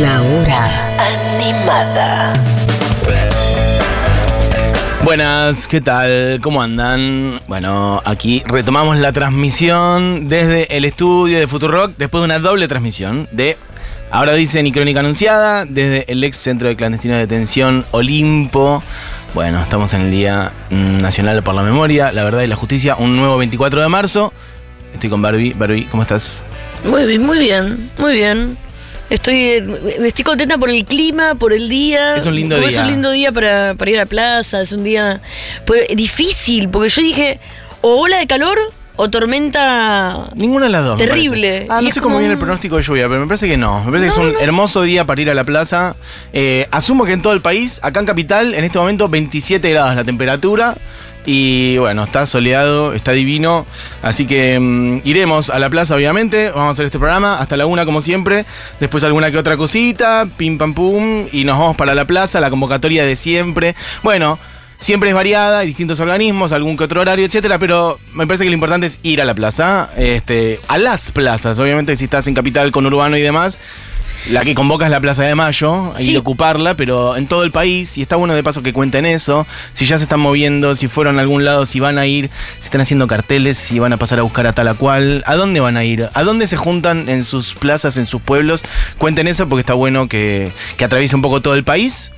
La hora animada. Buenas, ¿qué tal? ¿Cómo andan? Bueno, aquí retomamos la transmisión desde el estudio de Futurock después de una doble transmisión de Ahora dicen y Crónica Anunciada desde el ex centro de clandestina de detención Olimpo. Bueno, estamos en el Día mm, Nacional por la Memoria, la Verdad y la Justicia, un nuevo 24 de marzo. Estoy con Barbie. Barbie, ¿cómo estás? Muy bien, muy bien, muy bien. Estoy, estoy contenta por el clima, por el día. Es un lindo Como día. Es un lindo día para, para ir a la plaza, es un día pues, difícil, porque yo dije, o ola de calor o tormenta... Ninguna de las dos. Terrible. Ah, no sé cómo viene el pronóstico de lluvia, pero me parece que no. Me parece que es un no. hermoso día para ir a la plaza. Eh, asumo que en todo el país, acá en Capital, en este momento 27 grados la temperatura. Y bueno, está soleado, está divino. Así que mm, iremos a la plaza, obviamente. Vamos a hacer este programa hasta la una, como siempre. Después alguna que otra cosita, pim pam pum. Y nos vamos para la plaza, la convocatoria de siempre. Bueno. Siempre es variada, hay distintos organismos, algún que otro horario, etcétera, pero me parece que lo importante es ir a la plaza, este, a las plazas. Obviamente, si estás en capital con urbano y demás, la que convoca es la Plaza de Mayo, y Sí. ocuparla, pero en todo el país, y está bueno de paso que cuenten eso, si ya se están moviendo, si fueron a algún lado, si van a ir, si están haciendo carteles, si van a pasar a buscar a tal a cual, ¿a dónde van a ir? ¿A dónde se juntan en sus plazas, en sus pueblos? Cuenten eso porque está bueno que, que atraviese un poco todo el país.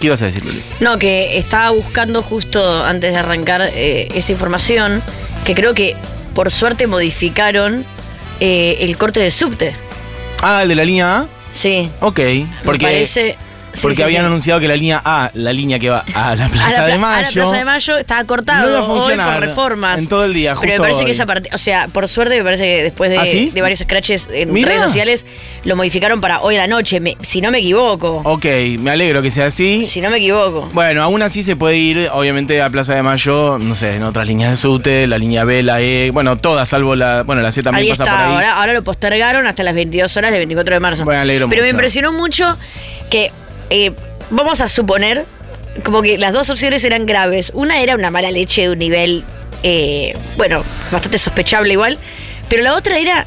¿Qué ibas a decir, Luli? No, que estaba buscando justo antes de arrancar eh, esa información, que creo que por suerte modificaron eh, el corte de subte. Ah, el de la línea A. Sí. Ok. Porque, me parece... sí, porque sí, habían sí. anunciado que la línea A, la línea que va a la a Plaza la, de Mayo. a la Plaza de Mayo estaba cortado No hoy por reformas. en todo el día, Pero me justo parece hoy. que esa parte, o sea, por suerte me parece que después de, ¿Ah, de varios scratches en Mirá. redes sociales lo modificaron para hoy a la noche, me- si no me equivoco. Ok, me alegro que sea así. Si no me equivoco. Bueno, aún así se puede ir, obviamente, a Plaza de Mayo, no sé, en otras líneas de subte, la línea B, la E, bueno, todas, salvo la, bueno, la C también ahí pasa está, por ahí. Ahora, ahora lo postergaron hasta las 22 horas del 24 de marzo. Bueno, alegro Pero me impresionó mucho que, eh, vamos a suponer, como que las dos opciones eran graves. Una era una mala leche de un nivel, eh, bueno, bastante sospechable igual. Pero la otra era,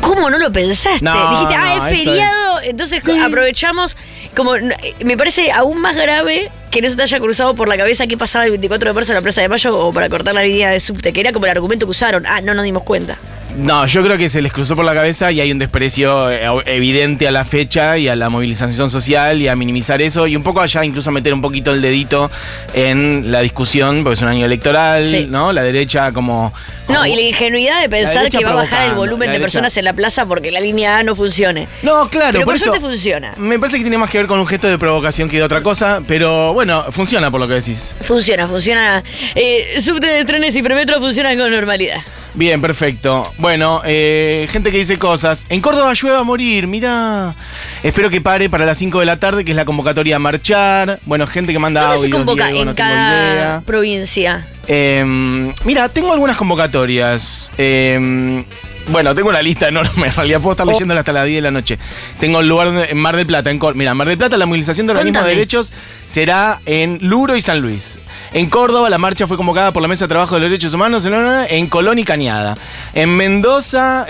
¿cómo no lo pensaste? No, Dijiste, ah, no, es feriado, entonces Sí. aprovechamos. Como, eh, me parece aún más grave que no se te haya cruzado por la cabeza qué pasaba el 24 de marzo en la Plaza de Mayo o para cortar la línea de subte, que era como el argumento que usaron. Ah, no nos dimos cuenta. No, yo creo que se les cruzó por la cabeza y hay un desprecio eh, evidente a la fecha y a la movilización social y a minimizar eso y un poco allá incluso meter un poquito el dedito en la discusión, porque es un año electoral, Sí. ¿no? La derecha como... No, y la ingenuidad de pensar que va a bajar el volumen de derecha- personas en la plaza porque la línea A no funcione. No, claro, Pero por, eso suerte funciona. Me parece que tiene más que ver con un gesto de provocación que de otra cosa, pero bueno, funciona por lo que decís. Funciona, funciona. Eh, subte de trenes y premetro funcionan con normalidad. Bien, perfecto. Bueno, eh, gente que dice cosas. En Córdoba llueve a morir, mira. Espero que pare para las 5 de la tarde, que es la convocatoria a marchar. Bueno, gente que manda ¿Dónde se audios, convoca? Diego, en no cada idea. provincia. Eh, mira, tengo algunas convocatorias. Eh, bueno, tengo una lista enorme. En realidad puedo estar Oh. leyéndola hasta las 10 de la noche. Tengo el lugar en Mar del Plata. En Cor- mira, Mar del Plata la movilización de organismos de derechos será en Luro y San Luis. En Córdoba la marcha fue convocada por la Mesa de Trabajo de los Derechos Humanos en, Colón y Cañada. En Mendoza,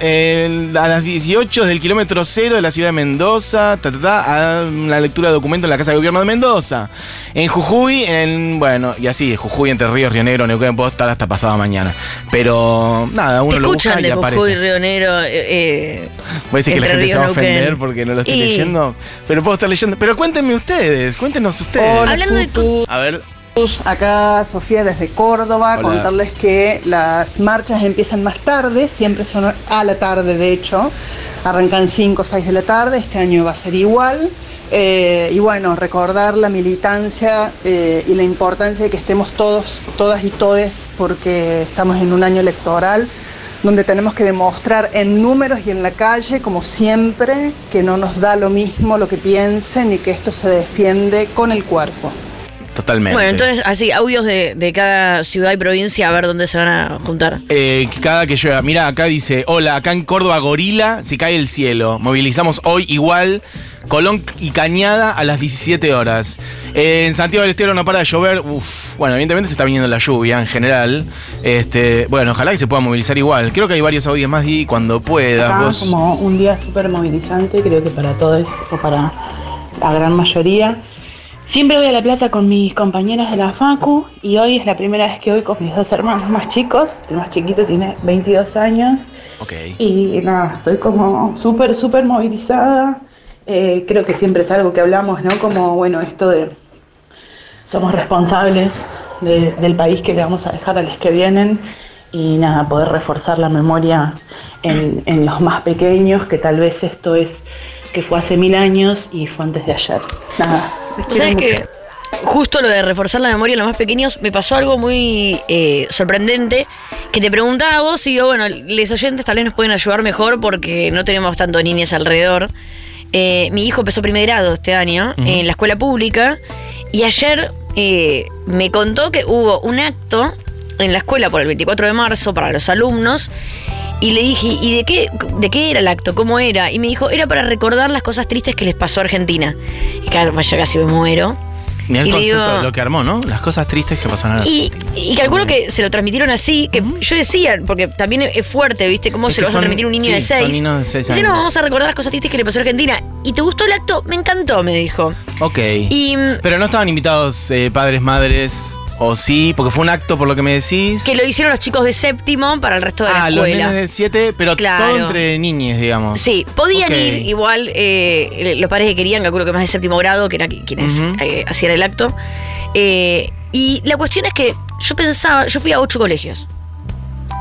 en- a las 18 del kilómetro cero de la ciudad de Mendoza, ta, ta, ta, a una lectura de documentos en la Casa de Gobierno de Mendoza. En Jujuy, en, bueno, y así, Jujuy, Entre Ríos, Río Negro, Neuquén, puedo estar hasta pasado mañana. Pero nada, uno lo escuchan busca y Jujuy, aparece. Río Negro. Eh, eh, Voy a decir que la gente se va a ofender Neuquén. porque no lo estoy Y- leyendo. Pero puedo estar leyendo. Pero cuéntenme ustedes, cuéntenos ustedes. Hola, Hablando de Futu. A ver, Acá Sofía desde Córdoba, Hola. contarles que las marchas empiezan más tarde, siempre son a la tarde de hecho, arrancan 5 o 6 de la tarde, este año va a ser igual. Eh, y bueno, recordar la militancia eh, y la importancia de que estemos todos, todas y todes, porque estamos en un año electoral, donde tenemos que demostrar en números y en la calle, como siempre, que no nos da lo mismo lo que piensen y que esto se defiende con el cuerpo. Totalmente. Bueno, entonces así, audios de, de cada ciudad y provincia a ver dónde se van a juntar. Eh, cada que llueva. Mira, acá dice, hola, acá en Córdoba Gorila se cae el cielo. Movilizamos hoy igual Colón y Cañada a las 17 horas. Eh, en Santiago del Estero no para de llover. Uf, bueno, evidentemente se está viniendo la lluvia en general. Este, bueno, ojalá que se pueda movilizar igual. Creo que hay varios audios más y cuando puedas. Acá vos- como un día súper movilizante, creo que para todos o para la gran mayoría. Siempre voy a La Plata con mis compañeros de la Facu y hoy es la primera vez que voy con mis dos hermanos más chicos. El más chiquito tiene 22 años Ok. y nada, estoy como súper, súper movilizada. Eh, creo que siempre es algo que hablamos, ¿no? Como, bueno, esto de somos responsables de- del país que le vamos a dejar a los que vienen y nada, poder reforzar la memoria en, en los más pequeños, que tal vez esto es que fue hace mil años y fue antes de ayer. Nada, ¿Sabes mucho. que Justo lo de reforzar la memoria en los más pequeños, me pasó algo muy eh, sorprendente que te preguntaba a vos y digo, bueno, les oyentes tal vez nos pueden ayudar mejor porque no tenemos tanto niñas alrededor. Eh, mi hijo empezó primer grado este año en la escuela pública y ayer eh, me contó que hubo un acto en la escuela por el 24 de marzo para los alumnos y le dije, ¿y de qué, de qué era el acto? ¿Cómo era? Y me dijo, era para recordar las cosas tristes que les pasó a Argentina. Y claro, pues yo casi me muero. Mira el Y concepto digo- de lo que armó, ¿no? Las cosas tristes que pasan ahora. Y, y calculo que se lo transmitieron así, que yo decía, porque también es fuerte, ¿viste? ¿Cómo Es se lo vas a son- transmitir a un niño sí, de son 6? niños de seis Dice, no, vamos a recordar las cosas tristes que le pasó a Argentina. ¿Y te gustó el acto? Me encantó, me dijo. Ok. Y mm, Pero no estaban invitados eh, padres, madres, o sí, porque fue un acto por lo que me decís. que lo hicieron los chicos de séptimo para el resto de ah, la los escuela. nenes de 7, pero Claro. todo entre niñes, digamos. Sí, podían ir igual eh, los padres que querían, calculo que más de séptimo grado, que era qui- quienes eh, hacían el acto. Eh, y la cuestión es que yo pensaba, yo fui a ocho colegios.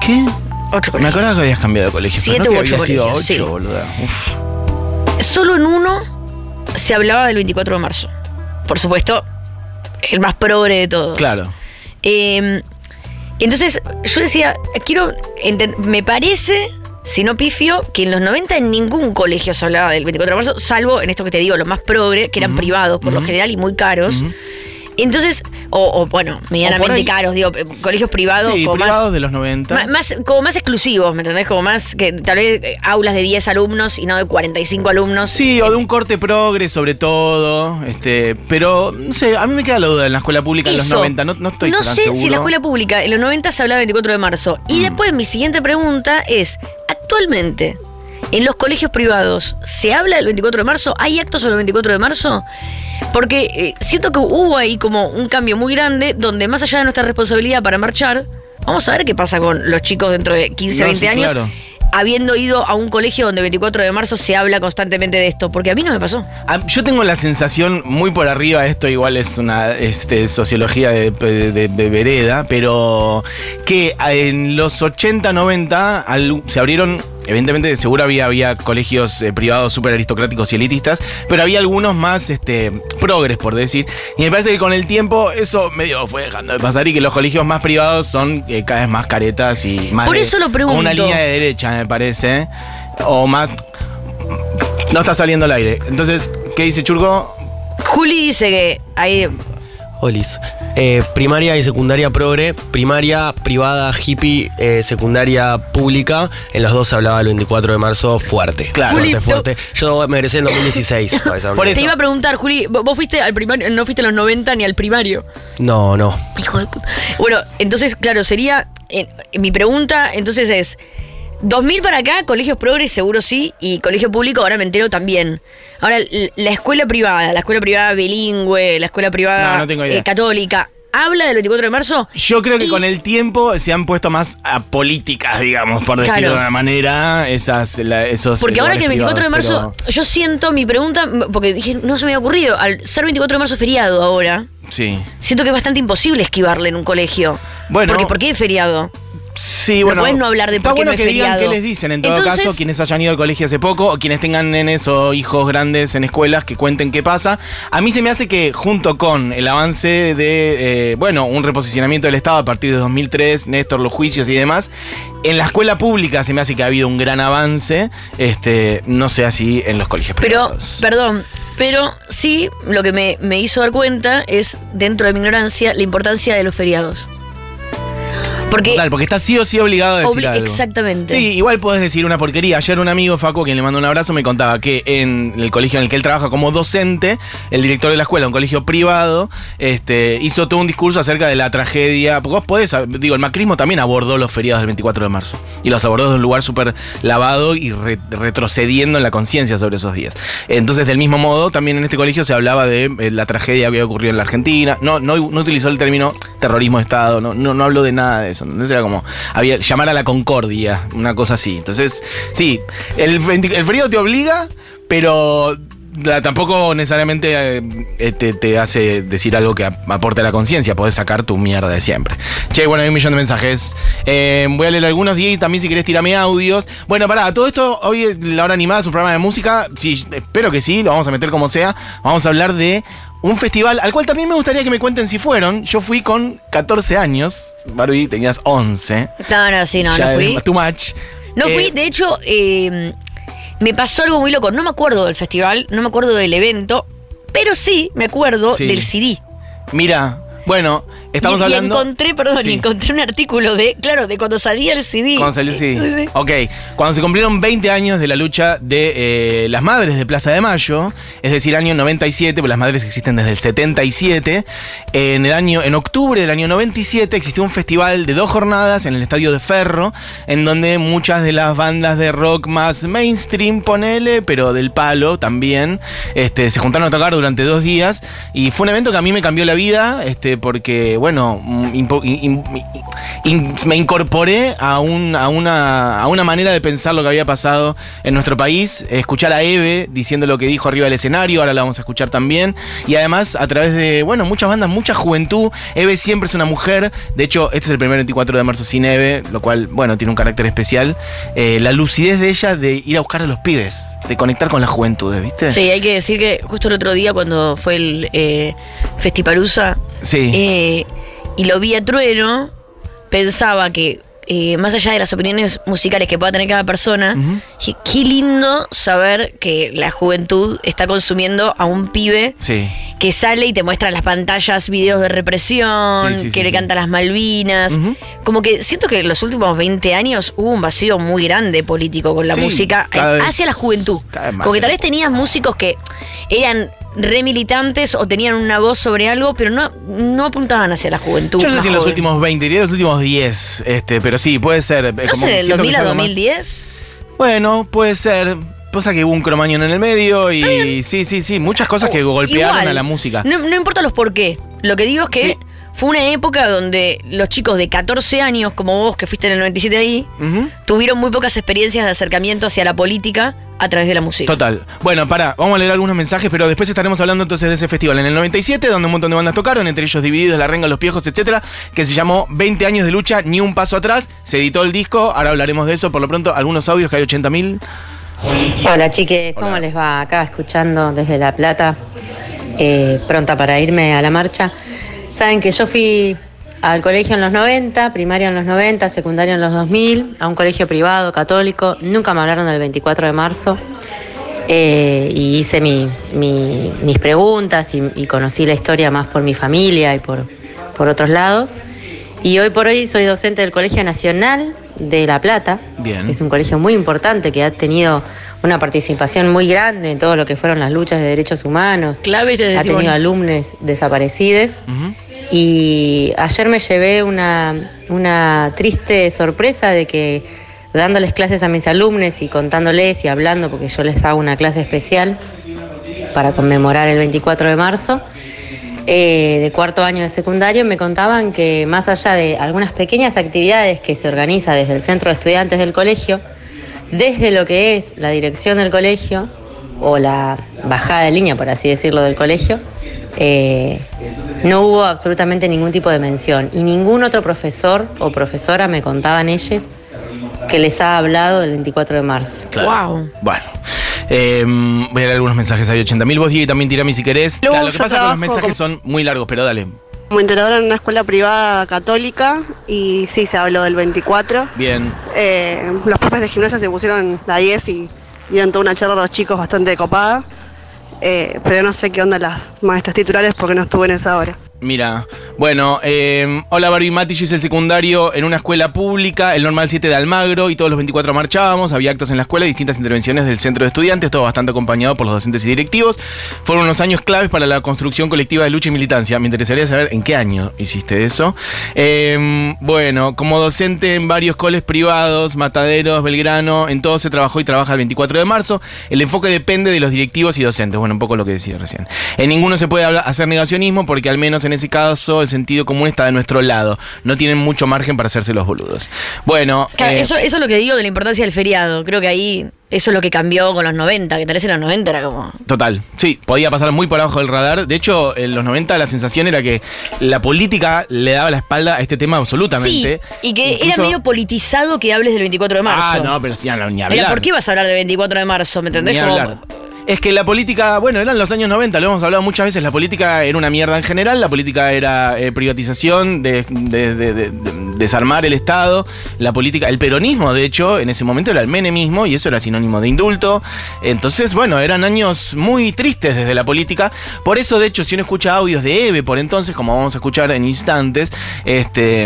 ¿Qué? Ocho Me colegios. acordaba que habías cambiado de colegio. pero Siete no u ocho colegios, sí. 8, boluda. Uf. Solo en uno se hablaba del 24 de marzo. Por supuesto, el más progre de todos. Claro. Eh, entonces, yo decía, quiero. Me parece, si no pifio, que en los 90 en ningún colegio se hablaba del 24 de marzo, salvo en esto que te digo, los más progre, que eran privados por lo general y muy caros. Entonces, o, o, bueno, medianamente ahí- caros, digo, colegios privados Sí, como privados más. de los 90. ma- Más, como más exclusivos, ¿me entendés? Como más que tal vez eh, aulas de 10 alumnos y no de 45 alumnos. Sí, o de un corte progre sobre todo, este, pero no sé, a mí me queda la duda en la escuela pública en los Eso. 90, no, no estoy No tan sé seguro. si en la escuela pública en los 90 se hablaba del 24 de marzo. Y Mm. después mi siguiente pregunta es, actualmente, ¿en los colegios privados se habla del 24 de marzo? ¿Hay actos sobre el 24 de marzo? Porque eh, siento que hubo ahí como un cambio muy grande donde más allá de nuestra responsabilidad para marchar, vamos a ver qué pasa con los chicos dentro de 15, No, 20 sí, años. claro. Habiendo ido a un colegio donde el 24 de marzo se habla constantemente de esto, porque a mí no me pasó. Ah, Yo tengo la sensación muy por arriba, esto igual es una este, sociología de, de- de- de vereda, pero que en los 80, 90 al- se abrieron, evidentemente seguro había, había colegios eh, privados súper aristocráticos y elitistas, pero había algunos más este, progres, por decir, y me parece que con el tiempo eso medio fue dejando de pasar y que los colegios más privados son eh, cada vez más caretas y más... Por de- eso lo Con una pregunto. línea de derecha, me parece, o más... No está saliendo al aire. Entonces, ¿qué dice Churgo? Juli dice que hay Olis. Eh, primaria y secundaria progre, primaria privada hippie, eh, secundaria pública. En los dos se hablaba el 24 de marzo fuerte. Claro. Fuerte, fuerte. Yo me egresé en 2016. para esa Por eso. Te iba a preguntar, Juli, ¿vo- vos fuiste al primario, no fuiste en los 90 ni al primario. No, no. Hijo de puta. Bueno, entonces, claro, sería. eh, mi pregunta, entonces es. 2000 para acá, colegios progres seguro sí, y colegio público ahora me entero también. Ahora, la escuela privada, la escuela privada bilingüe, la escuela privada No, no eh, católica, ¿habla del 24 de marzo? Yo creo que Y- con el tiempo se han puesto más a políticas, digamos, por decirlo Claro. de una manera, esas, la- esos. Porque ahora que el lugares 24 de marzo, yo siento mi pregunta, porque dije, no se me había ocurrido, al ser 24 de marzo feriado ahora, sí. siento que es bastante imposible esquivarle en un colegio. Bueno. Porque, ¿por qué es feriado? Sí, No bueno. podés no hablar de Está por qué bueno no es que digan qué les dicen, en todo Entonces- caso, quienes hayan ido al colegio hace poco o quienes tengan nenes o hijos grandes en escuelas que cuenten qué pasa. A mí se me hace que junto con el avance de, eh, bueno, un reposicionamiento del Estado a partir de 2003, Néstor, los juicios y demás, en la escuela pública se me hace que ha habido un gran avance, este, no sé así en los colegios Pero, privados. perdón, pero sí lo que me, me hizo dar cuenta es, dentro de mi ignorancia, la importancia de los feriados. Porque Total, porque está sí o sí obligado a decir Obli- algo. exactamente. Sí, igual podés decir una porquería. Ayer un amigo, Facu, a quien le mando un abrazo, me contaba que en el colegio en el que él trabaja como docente, el director de la escuela, un colegio privado, este, hizo todo un discurso acerca de la tragedia. Porque vos podés, digo, el macrismo también abordó los feriados del 24 de marzo. Y los abordó desde un lugar súper lavado y re- retrocediendo en la conciencia sobre esos días. Entonces, del mismo modo, también en este colegio se hablaba de eh, la tragedia que había ocurrido en la Argentina. No, no, no utilizó el término terrorismo de Estado, no, no, no de nada de eso. Entonces era como había, llamar a la concordia, una cosa así. Entonces, sí, el, 20 el feriado te obliga, pero tampoco necesariamente eh, te, hace decir algo que ap- aporte a la conciencia. Podés sacar tu mierda de siempre. Che, bueno, hay un millón de mensajes. Eh, voy a leer algunos, Diego, y también si querés tirarme audios. Bueno, pará, todo esto, hoy es la hora animada, es un programa de música. Sí, espero que sí, lo vamos a meter como sea. Vamos a hablar de un festival al cual también me gustaría que me cuenten si fueron. Yo fui con 14 años. Barbie, tenías 11. No, no, sí, no, Ya no fui. Too much. No Eh, fui, de hecho, eh, me pasó algo muy loco. No me acuerdo del festival, no me acuerdo del evento, pero sí me acuerdo Sí. del CD. Mira, bueno, estamos y, y hablando. encontré, perdón, Sí. y encontré un artículo de, claro, de cuando salía el CD. Cuando salió el CD. Sí. Ok, cuando se cumplieron 20 años de la lucha de eh, las madres de Plaza de Mayo, es decir, año 97, pues las madres existen desde el 77, en el año, en octubre del año 97 existió un festival de dos jornadas en el Estadio de Ferro, en donde muchas de las bandas de rock más mainstream, ponele, pero del palo también, este, se juntaron a tocar durante dos días y fue un evento que a mí me cambió la vida, este, porque, bueno, mm, me incorporé a, a una, a una manera de pensar lo que había pasado en nuestro país, escuchar a Eve diciendo lo que dijo arriba del escenario, ahora la vamos a escuchar también, y además a través de, bueno, muchas bandas, mucha juventud, Eve siempre es una mujer, de hecho, este es el primer 24 de marzo sin Eve, lo cual, bueno, tiene un carácter especial, Eh, la lucidez de ella de ir a buscar a los pibes, de conectar con la juventud, ¿viste? Sí, hay que decir que justo el otro día cuando fue el eh, Sí. eh, y lo vi a Trueno, pensaba que eh, más allá de las opiniones musicales que pueda tener cada persona, qué lindo saber que la juventud está consumiendo a un pibe Sí. que sale y te muestra en las pantallas videos de represión, Sí, sí, que le canta las Malvinas. Como que siento que en los últimos 20 años hubo un vacío muy grande político con la música vez- hacia la juventud. Como que tal vez tenías músicos que eran remilitantes o tenían una voz sobre algo, pero no, no apuntaban hacia la juventud. Yo no sé si en los últimos 20, diría los últimos 10, este, pero sí, puede ser. eh, No como sé, del siento que 2000 es a algo más- 2010. Bueno, puede ser. Pasa que hubo un cromañón en el medio y sí, sí, sí, muchas cosas que golpearon Oh, Igual, a la música. No, no importa los por qué. Lo que digo es que Sí. Fue una época donde los chicos de 14 años, como vos que fuiste en el 97 ahí, tuvieron muy pocas experiencias de acercamiento hacia la política a través de la música. Total. Bueno, para, vamos a leer algunos mensajes, pero después estaremos hablando entonces de ese festival en el 97, donde un montón de bandas tocaron, entre ellos Divididos, La Renga, Los Piejos, etcétera, que se llamó 20 años de lucha, ni un paso atrás. Se editó el disco, ahora hablaremos de eso. Por lo pronto, algunos audios que hay 80.000. Hola chiques, ¿cómo Hola. les va? Acá escuchando desde La Plata, eh, pronta para irme a la marcha. Saben que yo fui al colegio en los 90, primaria en los 90, secundaria en los 2000, a un colegio privado, católico. Nunca me hablaron del 24 de marzo. eh, y hice mi- mi- mis preguntas y, y conocí la historia más por mi familia y por, por otros lados. Y hoy por hoy soy docente del Colegio Nacional de La Plata. Bien. Es un colegio muy importante que ha tenido una participación muy grande en todo lo que fueron las luchas de derechos humanos. Claves de Ha tenido alumnos desaparecidos. Y ayer me llevé una, una triste sorpresa de que dándoles clases a mis alumnos y contándoles y hablando, porque yo les hago una clase especial para conmemorar el 24 de marzo, eh, de cuarto año de secundario, me contaban que más allá de algunas pequeñas actividades que se organiza desde el centro de estudiantes del colegio, desde lo que es la dirección del colegio o la bajada de línea, por así decirlo, del colegio, eh, no hubo absolutamente ningún tipo de mención. Y ningún otro profesor o profesora me contaban ellos que les ha hablado del 24 de marzo. Wow. Bueno. eh, voy a leer algunos mensajes. Hay 80.000. Vos, Diego, también tirame si querés. Luego Claro, lo que pasa es que los mensajes son muy largos, pero dale. Como integradora en una escuela privada católica y sí se habló del 24. Bien. Eh, los profes de gimnasia se pusieron la 10 y dieron toda una charla a los chicos bastante copada. Eh, pero no sé qué onda las maestras titulares porque no estuve en esa hora. Mira, bueno, eh, hola Barbie Mati, yo hice el secundario en una escuela pública, el normal 7 de Almagro, y todos los 24 marchábamos, había actos en la escuela distintas intervenciones del centro de estudiantes, todo bastante acompañado por los docentes y directivos. Fueron unos años claves para la construcción colectiva de lucha y militancia. Me interesaría saber en qué año hiciste eso. Eh, bueno, como docente en varios coles privados, Mataderos, Belgrano, en todo se trabajó y trabaja el 24 de marzo. El enfoque depende de los directivos y docentes. Bueno, un poco lo que decía recién. En ninguno se puede hacer negacionismo porque al menos en ese caso el sentido común está de nuestro lado. No tienen mucho margen para hacerse los boludos. Bueno, Claro, eh, eso, eso es lo que digo de la importancia del feriado. Creo que ahí eso es lo que cambió con los 90, que tal vez en los 90 era como... Total, sí, podía pasar muy por abajo del radar. De hecho, en los 90 la sensación era que la política le daba la espalda a este tema absolutamente. Sí, y que era medio politizado que hables del 24 de marzo. Ah, no, pero sí, no, ni hablar. Era, ¿por qué vas a hablar del 24 de marzo? ¿Me entendés? Ni Como- hablar. Es que la política, bueno, eran los años 90, lo hemos hablado muchas veces, la política era una mierda en general, la política era eh, privatización, de, de- de- de- de- desarmar el Estado, la política, el peronismo, de hecho, en ese momento era el menemismo y eso era sinónimo de indulto. Entonces, bueno, eran años muy tristes desde la política. Por eso, de hecho, si uno escucha audios de Eve por entonces, como vamos a escuchar en instantes, este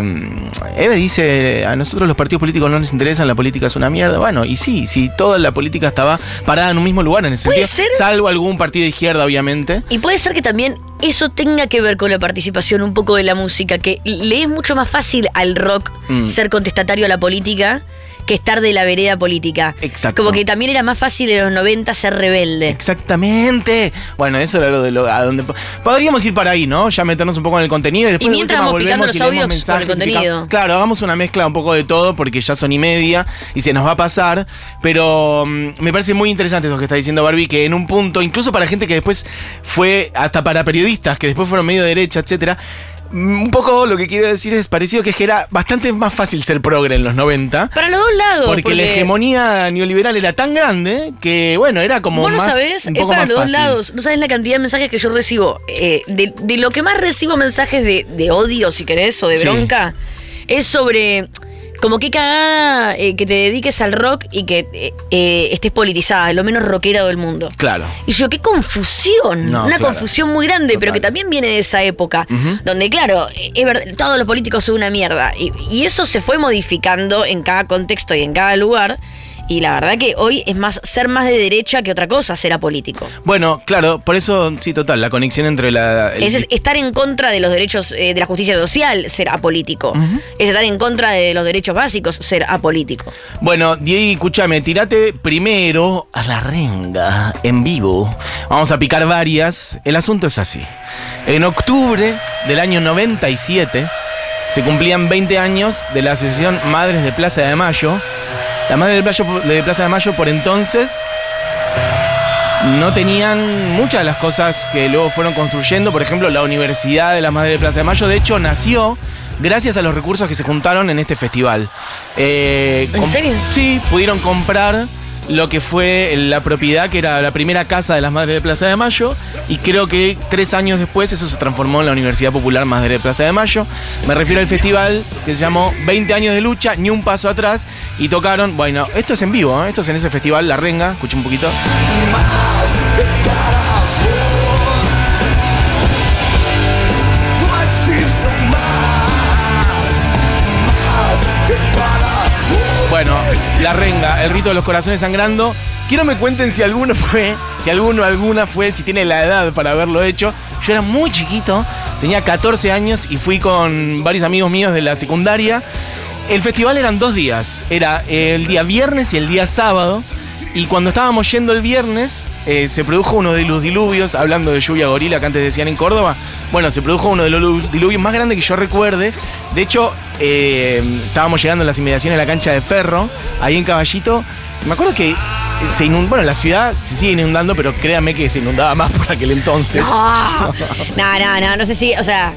Eve dice, a nosotros los partidos políticos no nos interesan, la política es una mierda. Bueno, y sí, si toda la política estaba parada en un mismo lugar en ese sentido, ser. salvo algún partido de izquierda, obviamente. Y puede ser que también eso tenga que ver con la participación un poco de la música, que le es mucho más fácil al rock Mm. ser contestatario a la política que estar de la vereda política. Exacto. Como que también era más fácil en los 90 ser rebelde. Exactamente. Bueno, eso era lo de lo a donde po- podríamos ir para ahí, ¿no? Ya meternos un poco en el contenido y después Y de mientras vamos picando y los audios con el mensajes y contenido. Claro, hagamos una mezcla un poco de todo porque ya son y media y se nos va a pasar, pero mm, me parece muy interesante lo que está diciendo Barbie que en un punto, incluso para gente que después fue hasta para periodistas que después fueron medio derecha, etcétera, un poco lo que quiero decir es parecido que era bastante más fácil ser progre en los 90. Para los dos lados. Porque, la hegemonía neoliberal era tan grande que, bueno, era como Vos no más. sabés, un es poco para más los dos lados. No sabés la cantidad de mensajes que yo recibo. Eh, de, de lo que más recibo mensajes de, de odio, si querés, o de Sí. bronca, es sobre como qué cagada eh, que te dediques al rock y que eh, eh, estés politizada, lo menos rockera del mundo. Claro. Y yo, qué confusión. No, una claro. confusión muy grande, pero que también viene de esa época. Donde, claro, es verdad, todos los políticos son una mierda. Y, y eso se fue modificando en cada contexto y en cada lugar. Y la verdad que hoy es más ser más de derecha que otra cosa ser apolítico. Bueno, claro, por eso, sí, total, la conexión entre la. el- Es es estar en contra de los derechos eh, de la justicia social, ser apolítico. Es estar en contra de los derechos básicos, ser apolítico. Bueno, Diego, escúchame, tirate primero a la renga en vivo. Vamos a picar varias. El asunto es así. En octubre del año 97 se cumplían 20 años de la Asociación Madres de Plaza de Mayo. La Madre de Plaza de, Mayo por entonces no tenían muchas de las cosas que luego fueron construyendo. Por ejemplo, la Universidad de la Madre de Plaza de Mayo, de hecho, nació gracias a los recursos que se juntaron en este festival. Eh, ¿En serio? Sí, pudieron comprar lo que fue la propiedad, que era la primera casa de las Madres de Plaza de Mayo, y creo que tres años después eso se transformó en la Universidad Popular Madre de Plaza de Mayo. Me refiero al festival que se llamó 20 años de lucha, ni un paso atrás, y tocaron, bueno, esto es en vivo, ¿eh? esto es en ese festival, La Renga, escucha un poquito. La Renga, el rito de los corazones sangrando. Quiero me cuenten si alguno fue, si alguno alguna fue, si tiene la edad para haberlo hecho. Yo era muy chiquito, tenía 14 años y fui con varios amigos míos de la secundaria. El festival eran dos días, era el día viernes y el día sábado. Y cuando estábamos yendo el viernes, eh, se produjo uno de los diluvios, hablando de lluvia gorila que antes decían en Córdoba. Bueno, se produjo uno de los lu- diluvios más grandes que yo recuerde. De hecho, eh, estábamos llegando a las inmediaciones de la cancha de ferro, ahí en Caballito. Me acuerdo que se inundó, bueno, la ciudad se sigue inundando, pero créanme que se inundaba más por aquel entonces. No, no, no, no, no sé si, o sea,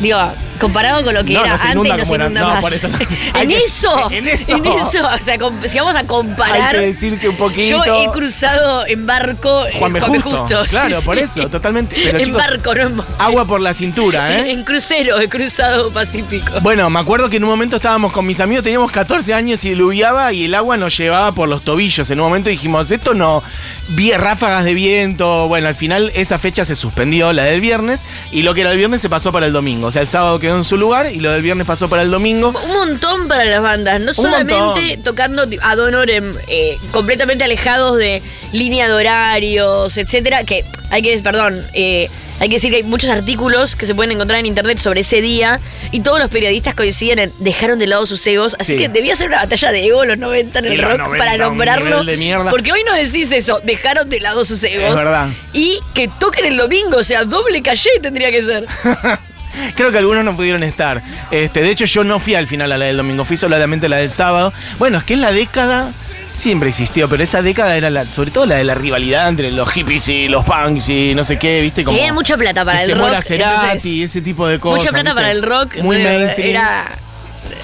digo, comparado con lo que No, era no antes, no se inunda no, más. por eso no. En que- eso, en eso. en eso, o sea, si vamos a comparar, Hay que decir que un poquito. yo he cruzado en barco eh, Juan B. Justo. Claro, sí. por eso, totalmente. Pero, en chicos, barco, no en. Agua por la cintura, ¿eh? En crucero, he cruzado Pacífico. Bueno, me acuerdo que en un momento estábamos con mis amigos, teníamos 14 años y diluviaba y el agua nos llevaba por los tobillos. En un momento dijimos, esto no, vi ráfagas de viento. Bueno, al final esa fecha se suspendió, la del viernes, y lo que era el viernes se pasó para el domingo. O sea, el sábado quedó en su lugar y lo del viernes pasó para el domingo. Un montón para las bandas, no solamente montón. tocando ad honorem, eh, completamente alejados de línea de horarios, etcétera, que hay que, perdón, eh, hay que decir que hay muchos artículos que se pueden encontrar en internet sobre ese día y todos los periodistas coinciden en dejaron de lado sus egos, así Sí. que debía ser una batalla de ego los 90 en el rock 90, para nombrarlo. de. Porque hoy no decís eso, dejaron de lado sus egos. Es verdad. Y que toquen el domingo, o sea, doble calle tendría que ser. Creo que algunos no pudieron estar. Este, de hecho, yo no fui al final a la del domingo, fui solamente a la del sábado. Bueno, es que en la década siempre existió, pero esa década era la, sobre todo la de la rivalidad entre los hippies y los punks y no sé qué, ¿viste? Como Había mucha plata para que el se rock, Cerati, entonces, ese tipo de cosas. Mucha plata ¿viste? para el rock. Muy mainstream. Era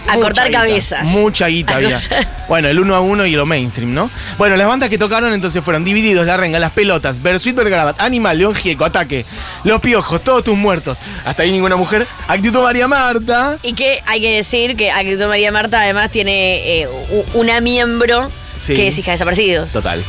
a Mucha cortar guita, cabezas. Mucha guita había. Bueno, el uno a uno y lo mainstream, ¿no? Bueno, las bandas que tocaron entonces fueron Divididos, La Renga, Las Pelotas, Bersuit Bergarabat, Animal, León Gieco, Ataque, Los Piojos, Todos Tus Muertos. Hasta ahí ninguna mujer. Actitud María Marta. Y que hay que decir que Actitud María Marta además tiene eh, una miembro Sí. que es hija de desaparecidos. Total.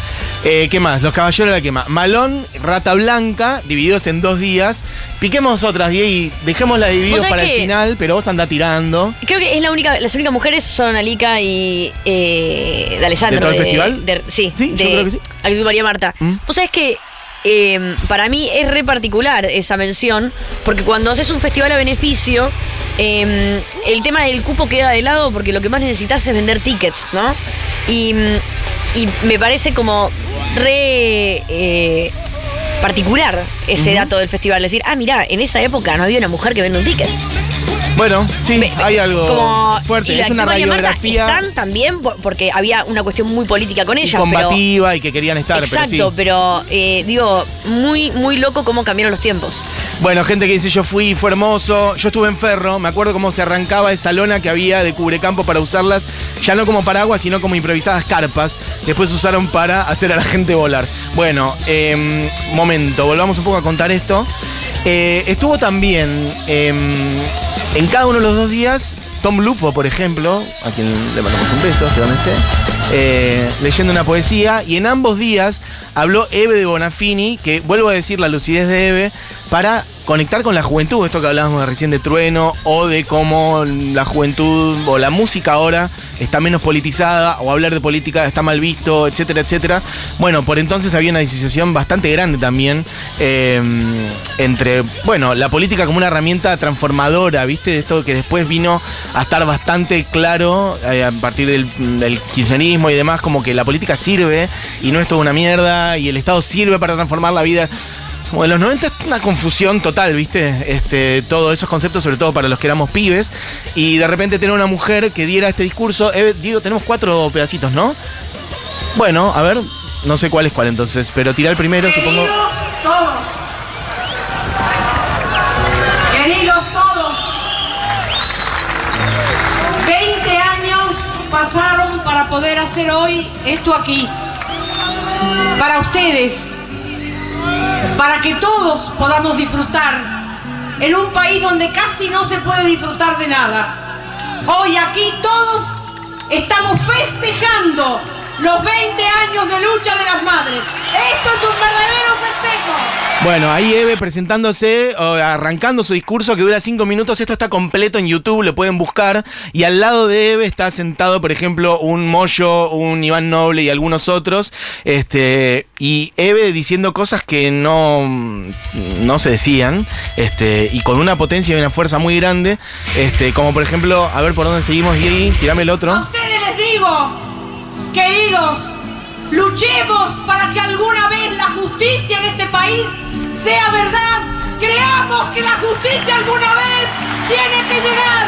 Eh, ¿Qué más? Los Caballeros de la Quema. Malón, Rata Blanca, divididos en dos días. Piquemos otras 10 y dejémosla divididos ¿Vos sabés para el que- final, pero vos anda tirando. Creo que es la única, las únicas mujeres son Alika y eh, de Alessandro. ¿De todo el festival? de- sí, Sí, yo de creo que sí. Actitud María Marta. ¿Mm? Vos sabés que eh, para mí es re particular esa mención, porque cuando haces un festival a beneficio, eh, el tema del cupo queda de lado porque lo que más necesitas es vender tickets, ¿no? Y, y me parece como re eh, particular ese dato del festival. Decir, ah, mirá, en esa época no había una mujer que vende un ticket. Bueno, sí, hay algo como- fuerte. y Es una Marta radiografía Están también por- porque había una cuestión muy política con ella. combativa y que querían estar, pero, exacto, pero sí. pero eh, digo, muy, muy loco cómo cambiaron los tiempos. Bueno, gente que dice yo fui, fue hermoso. Yo estuve en Ferro, me acuerdo cómo se arrancaba esa lona que había de cubrecampo para usarlas, ya no como paraguas, sino como improvisadas carpas. Después usaron para hacer a la gente volar. Bueno, em, momento, volvamos un poco a contar esto. Eh, estuvo también em, en cada uno de los dos días Tom Lupo, por ejemplo, a quien le mandamos un beso, que eh, leyendo una poesía. Y en ambos días habló Eve de Bonafini, que vuelvo a decir la lucidez de Eve, para conectar con la juventud, esto que hablábamos recién de Trueno, o de cómo la juventud o la música ahora está menos politizada, o hablar de política está mal visto, etcétera, etcétera. Bueno, por entonces había una disociación bastante grande también eh, entre, bueno, la política como una herramienta transformadora, ¿viste? Esto que después vino a estar bastante claro eh, a partir del, del kirchnerismo y demás, como que la política sirve y no es toda una mierda y el Estado sirve para transformar la vida. Como en los 90 es una confusión total, ¿viste? Este, todos esos conceptos, sobre todo para los que éramos pibes. Y de repente tener una mujer que diera este discurso. Eh, digo, tenemos cuatro pedacitos, ¿no? Bueno, a ver, no sé cuál es cuál entonces, pero tira el primero, supongo. Queridos todos. Queridos todos. 20 años pasaron para poder hacer hoy esto aquí. Para ustedes. Para que todos podamos disfrutar en un país donde casi no se puede disfrutar de nada. Hoy aquí todos estamos festejando los 20 años de lucha de las madres. Esto es un verdadero festejo. Bueno, ahí Eve presentándose, arrancando su discurso que dura cinco minutos. Esto está completo en YouTube, lo pueden buscar. Y al lado de Eve está sentado, por ejemplo, un Moyo, un Iván Noble y algunos otros. Este, y Eve diciendo cosas que no, no se decían. Este, y con una potencia y una fuerza muy grande. Este, como por ejemplo, a ver por dónde seguimos, Diego, tirame el otro. A ustedes les digo, queridos, luchemos para que alguna vez la justicia en este país sea verdad. Creamos que la justicia alguna vez tiene que llegar.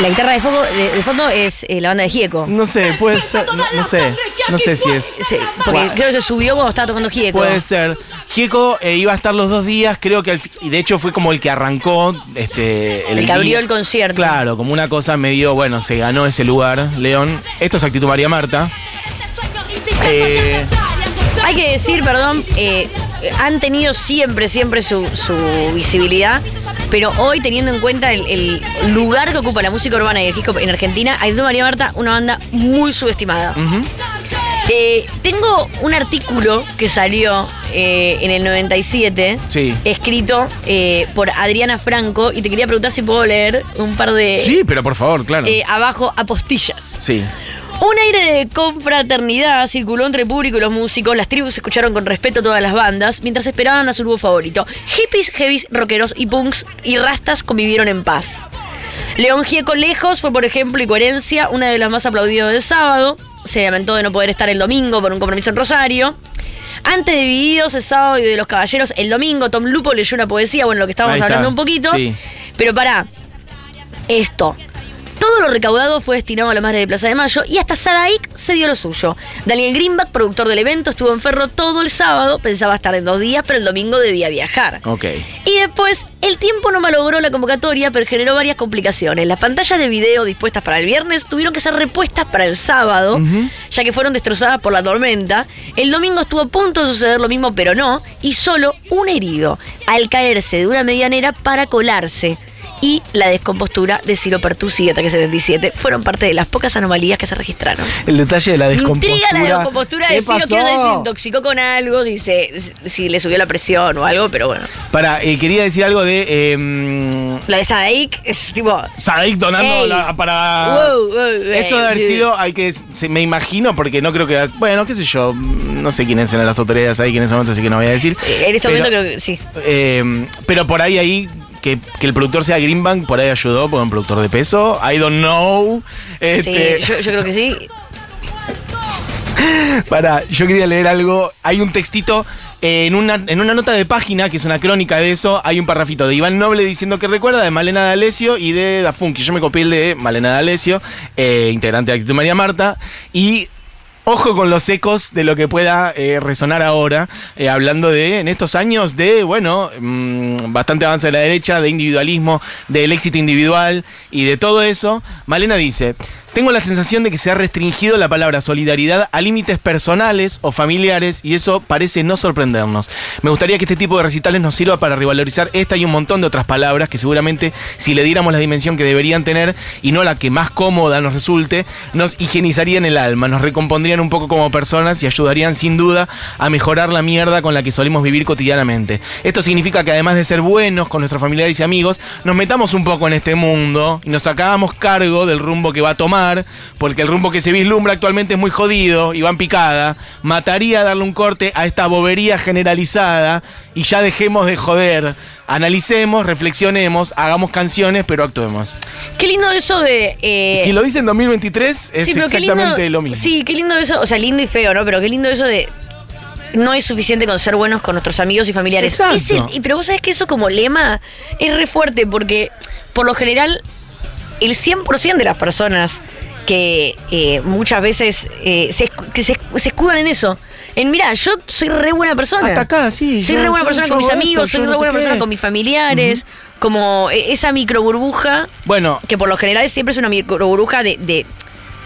La guitarra de, fondo, de, de fondo es eh, la banda de Gieco. No sé, puede ser. No, no sé. No sé si es. Sí, porque Guau. creo que se subió cuando estaba tocando Gieco. Puede ser. Gieco eh, iba a estar los dos días, creo que al fi- y de hecho fue como el que arrancó este El que día. abrió el concierto. Claro, como una cosa medio, bueno, se ganó ese lugar, León. Esto es actitud María Marta. Eh, Hay que decir, perdón, eh, han tenido siempre, siempre su, su visibilidad, pero hoy teniendo en cuenta el, el lugar que ocupa la música urbana y el hip hop en Argentina, Aidu María Marta, una banda muy subestimada. Eh, tengo un artículo que salió eh, en el 97, Sí. escrito eh, por Adriana Franco, y te quería preguntar si puedo leer un par de... Sí, pero por favor, claro. abajo, apostillas. Sí. Un aire de confraternidad circuló entre el público y los músicos. Las tribus escucharon con respeto a todas las bandas mientras esperaban a su grupo favorito. Hippies, heavies, rockeros y punks y rastas convivieron en paz. León Gieco Lejos fue, por ejemplo, y coherencia, una de las más aplaudidas del sábado. Se lamentó de no poder estar el domingo por un compromiso en Rosario. Antes de Divididos el sábado y de los Caballeros el domingo, Tom Lupo leyó una poesía, bueno, lo que estábamos Ahí está. hablando un poquito. Sí. Pero pará, esto. Todo lo recaudado fue destinado a la madre de Plaza de Mayo y hasta Sadaik se dio lo suyo. Daniel Greenback, productor del evento, estuvo en Ferro todo el sábado, pensaba estar en dos días, pero el domingo debía viajar. Ok. Y después, el tiempo no malogró la convocatoria, pero generó varias complicaciones. Las pantallas de video dispuestas para el viernes tuvieron que ser repuestas para el sábado, ya que fueron destrozadas por la tormenta. El domingo estuvo a punto de suceder lo mismo, pero no, y solo un herido, al caerse de una medianera para colarse. Y la descompostura de Ciro Pertusi y Ataque 77 fueron parte de las pocas anomalías que se registraron. El detalle de la Me descompostura. Intriga la descompostura ¿Qué de Ciro, si se intoxicó con algo, si, se, si le subió la presión o algo, pero bueno. Para, eh, quería decir algo de. Eh, Lo de Sadaik es tipo. Sadik donando la- para. Wow, wow, Eso de haber dude. sido, hay que, se- me imagino, porque no creo que, bueno, qué sé yo, no sé quiénes eran las autoridades ahí en ese momento, así que no voy a decir. En este Pero, momento creo que sí. eh, pero por ahí, ahí, que, que el productor sea Greenbank, por ahí ayudó, porque es un productor de peso, I don't know. Este, Sí, yo, yo creo que sí. Para, yo quería leer algo. Hay un textito en una, en una nota de página, que es una crónica de eso, hay un parrafito de Iván Noble diciendo que recuerda de Malena D'Alessio y de Da Funky. Yo me copié el de Malena D'Alessio, eh, integrante de Actitud María Marta, y Ojo con los ecos de lo que pueda eh, resonar ahora, eh, hablando de, en estos años, de, bueno, mm, bastante avance de la derecha, de individualismo, del éxito individual y de todo eso. Malena dice, tengo la sensación de que se ha restringido la palabra solidaridad a límites personales o familiares y eso parece no sorprendernos. Me gustaría que este tipo de recitales nos sirva para revalorizar esta y un montón de otras palabras que seguramente si le diéramos la dimensión que deberían tener y no la que más cómoda nos resulte, nos higienizarían el alma, nos recompondrían un poco como personas y ayudarían sin duda a mejorar la mierda con la que solemos vivir cotidianamente. Esto significa que además de ser buenos con nuestros familiares y amigos, nos metamos un poco en este mundo y nos sacamos cargo del rumbo que va a tomar, porque el rumbo que se vislumbra actualmente es muy jodido y va en picada. Mataría darle un corte a esta bobería generalizada y ya dejemos de joder. Analicemos, reflexionemos, hagamos canciones, pero actuemos. Qué lindo eso de. eh, si lo dice en 2023, es sí, exactamente lindo- lo mismo. Sí, qué lindo eso. O sea, lindo y feo, ¿no? Pero qué lindo eso de. No es suficiente con ser buenos con nuestros amigos y familiares. Exacto. Ese- y- pero vos sabés que eso como lema es re fuerte porque por lo general el 100% de las personas que eh, muchas veces eh, se, que se, se escudan en eso. En mira, yo soy re buena persona. Hasta acá, sí, Soy yo- re buena yo- persona yo con mis esto, amigos, soy re buena qué. persona con mis familiares. Como eh, esa micro burbuja Bueno, que por lo general siempre es una microburbuja de, de,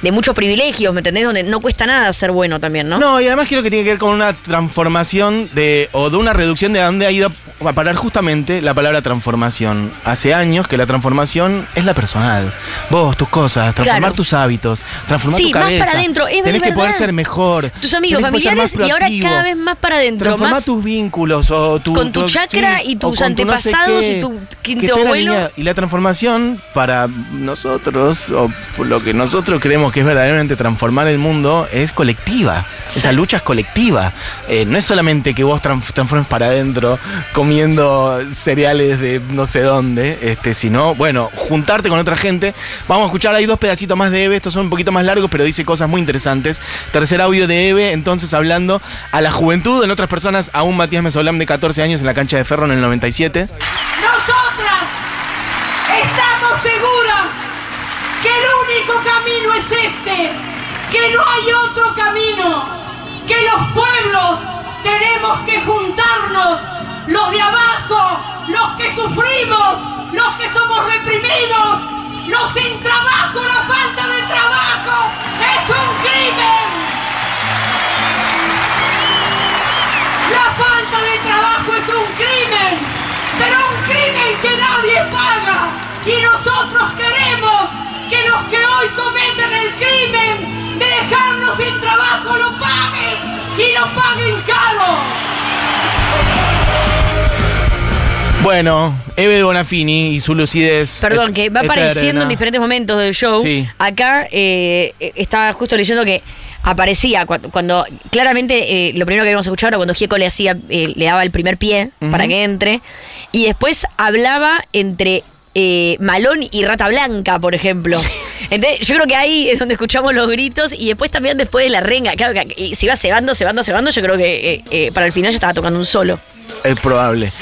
de muchos privilegios, ¿me entendés? Donde no cuesta nada ser bueno también, ¿no? No, y además creo que tiene que ver con una transformación de, o de una reducción de dónde ha ido a parar justamente la palabra transformación. Hace años que la transformación es la personal. Vos, tus cosas, transformar Claro. tus hábitos, transformar Sí, tu más cabeza. para adentro, es Tenés que poder ser mejor. Tus amigos, más familiares y ahora cada vez más para adentro. Transformar Más tus vínculos o tu, con tu chakra y tus con tu no sé antepasados qué, y tu quinto abuelo. Y la transformación para nosotros, o lo que nosotros creemos que es verdaderamente transformar el mundo, es colectiva. Esa lucha es colectiva. Eh, no es solamente que vos trans- transformes para adentro comiendo cereales de no sé dónde, este, sino, bueno, juntarte con otra gente. Vamos a escuchar, hay dos pedacitos más de Eve, estos son un poquito más largos, pero dice cosas muy interesantes. Tercer audio de Eve, entonces hablando a la juventud, en otras personas, a un Matías Mesolam de 14 años en la cancha de Ferro en el 97. Nosotras no hay otro camino, que los pueblos tenemos que juntarnos, los de abajo, los que sufrimos, los que somos reprimidos, los sin trabajo, la falta de trabajo, es un crimen. La falta de trabajo es un crimen, pero un crimen que nadie paga. Y nosotros queremos que los que hoy cometen el crimen dejarnos sin trabajo lo paguen y lo paguen caro. Bueno, Eve Bonafini y su lucidez. Perdón, que va apareciendo en diferentes momentos del show. Sí. Acá eh, estaba justo leyendo que aparecía cuando, cuando claramente eh, lo primero que habíamos escuchado era cuando Gieco le hacía, eh, le daba el primer pie para que entre. Y después hablaba entre eh, Malón y Rata Blanca, por ejemplo. Entonces, yo creo que ahí es donde escuchamos los gritos y después también después de la renga. Claro, que y se iba cebando, cebando, cebando. Yo creo que eh, eh, para el final ya estaba tocando un solo. Es probable.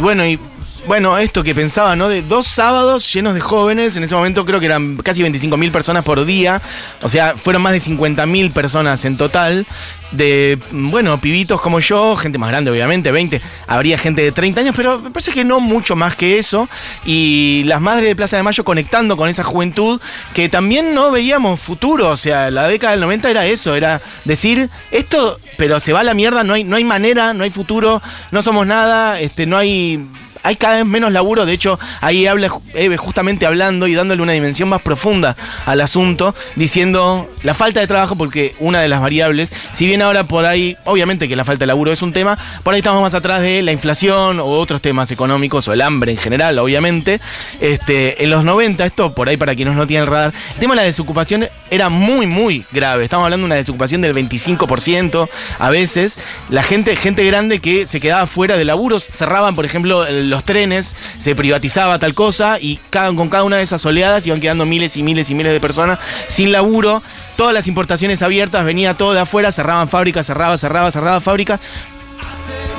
Bueno, y bueno, esto que pensaba, ¿no? De dos sábados llenos de jóvenes. En ese momento creo que eran casi 25.000 personas por día. O sea, fueron más de 50.000 personas en total. De, bueno, pibitos como yo, gente más grande, obviamente, 20. Habría gente de 30 años, pero me parece que no mucho más que eso. Y las madres de Plaza de Mayo conectando con esa juventud que también no veíamos futuro. O sea, la década del 90 era eso, era decir, esto, pero se va a la mierda, no hay, no hay manera, no hay futuro, no somos nada, este, no hay hay cada vez menos laburo, de hecho, ahí habla Eve justamente hablando y dándole una dimensión más profunda al asunto, diciendo la falta de trabajo, porque una de las variables, si bien ahora por ahí, obviamente que la falta de laburo es un tema, por ahí estamos más atrás de la inflación o otros temas económicos o el hambre en general, obviamente. Este, en los 90, esto por ahí para quienes no tienen radar, el tema de la desocupación era muy, muy grave. Estamos hablando de una desocupación del 25% a veces. La gente, gente grande que se quedaba fuera de laburos, cerraban, por ejemplo, el- los trenes, se privatizaba tal cosa y cada, con cada una de esas oleadas iban quedando miles y miles y miles de personas sin laburo. Todas las importaciones abiertas, venía todo de afuera, cerraban fábricas, cerraba, cerraba, cerraba fábricas.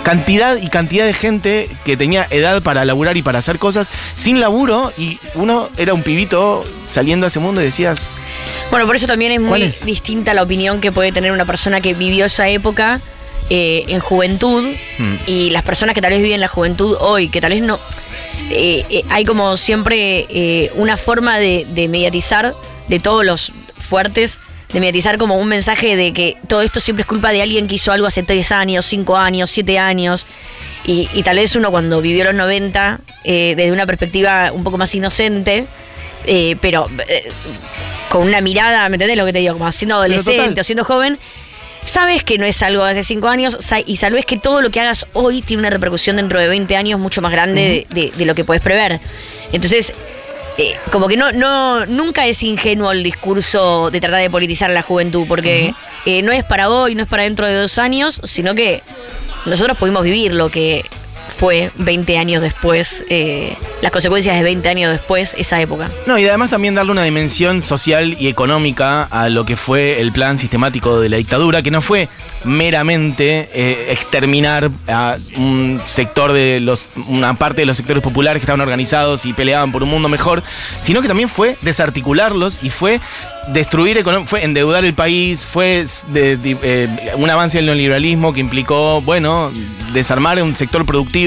Cantidad y cantidad de gente que tenía edad para laburar y para hacer cosas sin laburo y uno era un pibito saliendo a ese mundo y decías, Bueno, por eso también es muy distinta la opinión que puede tener una persona que vivió esa época eh, en juventud Hmm. y las personas que tal vez viven la juventud hoy, que tal vez no... eh, eh, hay como siempre eh, una forma de, de mediatizar de todos los fuertes, de mediatizar como un mensaje de que todo esto siempre es culpa de alguien que hizo algo hace tres años, cinco años, siete años. Y, y tal vez uno cuando vivió los 90, eh, desde una perspectiva un poco más inocente, eh, pero eh, con una mirada, ¿me entendés lo que te digo? Como siendo adolescente o siendo joven, sabes que no es algo de hace cinco años y sabes que todo lo que hagas hoy tiene una repercusión dentro de 20 años mucho más grande de, de- de lo que puedes prever. Entonces, eh, como que no, no, nunca es ingenuo el discurso de tratar de politizar a la juventud, porque eh, no es para hoy, no es para dentro de dos años, sino que nosotros pudimos vivir lo que fue 20 años después, eh, las consecuencias de 20 años después, esa época. No, y además también darle una dimensión social y económica a lo que fue el plan sistemático de la dictadura, que no fue meramente eh, exterminar a un sector de los, una parte de los sectores populares que estaban organizados y peleaban por un mundo mejor, sino que también fue desarticularlos y fue destruir, fue endeudar el país, fue eh, un avance del neoliberalismo que implicó, bueno, desarmar un sector productivo.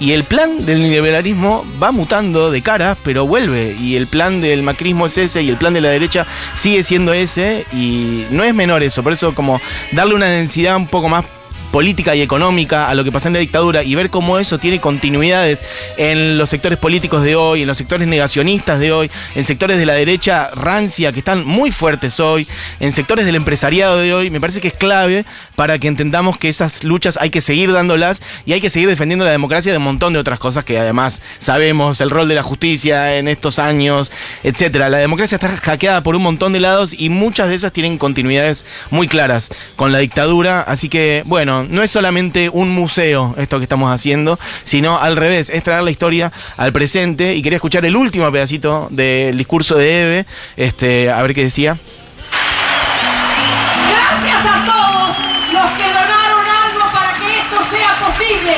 Y el plan del neoliberalismo va mutando de cara, pero vuelve. Y el plan del macrismo es ese, y el plan de la derecha sigue siendo ese, y no es menor eso. Por eso, como darle una densidad un poco más política y económica a lo que pasó en la dictadura y ver cómo eso tiene continuidades en los sectores políticos de hoy, en los sectores negacionistas de hoy, en sectores de la derecha rancia que están muy fuertes hoy, en sectores del empresariado de hoy, me parece que es clave para que entendamos que esas luchas hay que seguir dándolas y hay que seguir defendiendo la democracia de un montón de otras cosas que además sabemos, el rol de la justicia en estos años, etcétera. La democracia está hackeada por un montón de lados y muchas de esas tienen continuidades muy claras con la dictadura, así que bueno, no es solamente un museo esto que estamos haciendo, sino al revés, es traer la historia al presente y quería escuchar el último pedacito del discurso de Eve, este, a ver qué decía. Gracias a todos los que donaron algo para que esto sea posible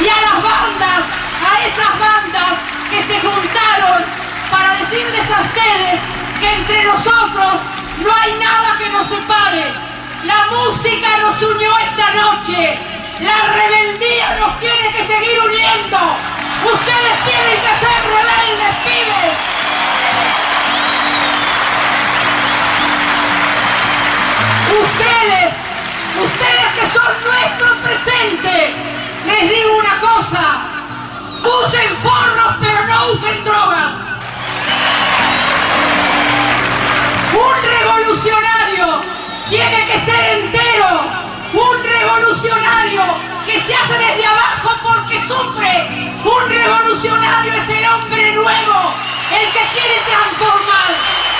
y a las bandas, a esas bandas que se juntaron para decirles a ustedes que entre nosotros No hay nada que nos separe. La música nos unió esta noche. La rebeldía nos tiene que seguir uniendo. Ustedes tienen que ser rebeldes, pibes. Ustedes, ustedes que son nuestro presente, les digo una cosa. Usen forros, pero no usen drogas. Un revolucionario tiene que ser entero. Un revolucionario que se hace desde abajo porque sufre. Un revolucionario es el hombre nuevo, el que quiere transformar.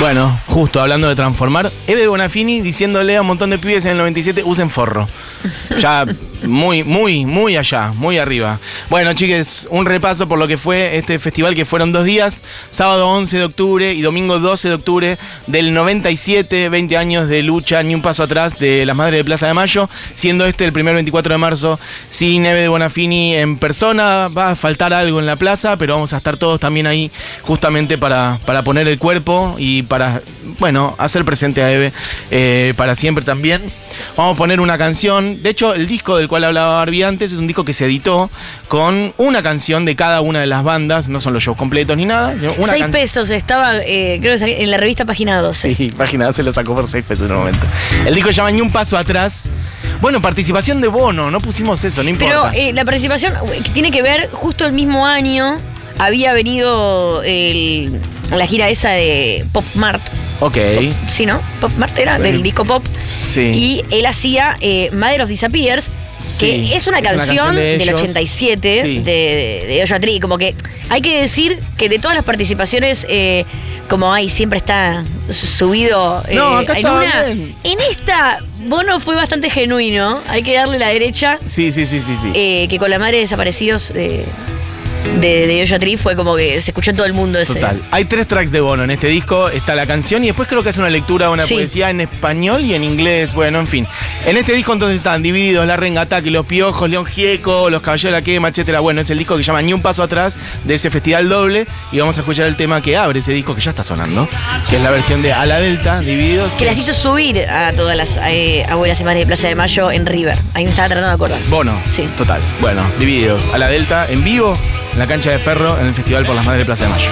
Bueno, justo hablando de transformar, Eve Bonafini diciéndole a un montón de pibes en el 97 usen forro. Ya muy, muy, muy allá, muy arriba. Bueno, chiques, un repaso por lo que fue este festival que fueron dos días, sábado 11 de octubre y domingo 12 de octubre del 97, 20 años de lucha, ni un paso atrás de las Madres de Plaza de Mayo, siendo este el primer 24 de marzo sin Eve de Bonafini en persona, va a faltar algo en la plaza, pero vamos a estar todos también ahí justamente para, para poner el cuerpo y para, bueno, hacer presente a Eve eh, para siempre también. Vamos a poner una canción, de hecho el disco del cual hablaba Barbie antes es un disco que se editó con una canción de cada una de las bandas, no son los shows completos ni nada. Una Seis pesos estaba, eh, creo que en la revista página 12. Sí, página se lo sacó por 6 pesos en un momento. El disco se llama Ni un paso atrás. Bueno, participación de Bono, no pusimos eso, no Pero importa. eh, la participación tiene que ver, justo el mismo año había venido el- la gira esa de Pop Mart. ok, Sí, ¿no? Pop Mart era del disco pop. sí. Y él hacía eh, Mother of Disappears, Sí, que es una es una canción, canción de del ellos. 87 Sí. de, de, de. Como que hay que decir que de todas las participaciones, eh, como hay, siempre está su- subido eh, No, acá en una. bien. En esta, Bono fue bastante genuino. Hay que darle la derecha. Sí, sí, sí, sí, sí. eh, que con la madre de desaparecidos eh, de, de Joshua Tree fue como que se escuchó en todo el mundo ese. Total. Hay tres tracks de Bono en este disco. Está la canción y después creo que hace una lectura de una Sí. poesía en español y en inglés. Bueno, en fin. En este disco entonces están divididos La Renga Ataque, Los Piojos, León Gieco, Los Caballeros de la Quema, etcétera. Bueno, es el disco que se llama Ni un paso atrás de ese festival doble. Y vamos a escuchar el tema que abre ese disco que ya está sonando. Que es la versión de A la Delta, Divididos. Que las hizo subir a todas las eh, abuelas y madres de Plaza de Mayo en River. Ahí me estaba tratando de acordar. Bono. Sí. Total. Bueno, divididos. A la Delta en vivo, en la cancha de Ferro, en el Festival por las Madres de Plaza de Mayo.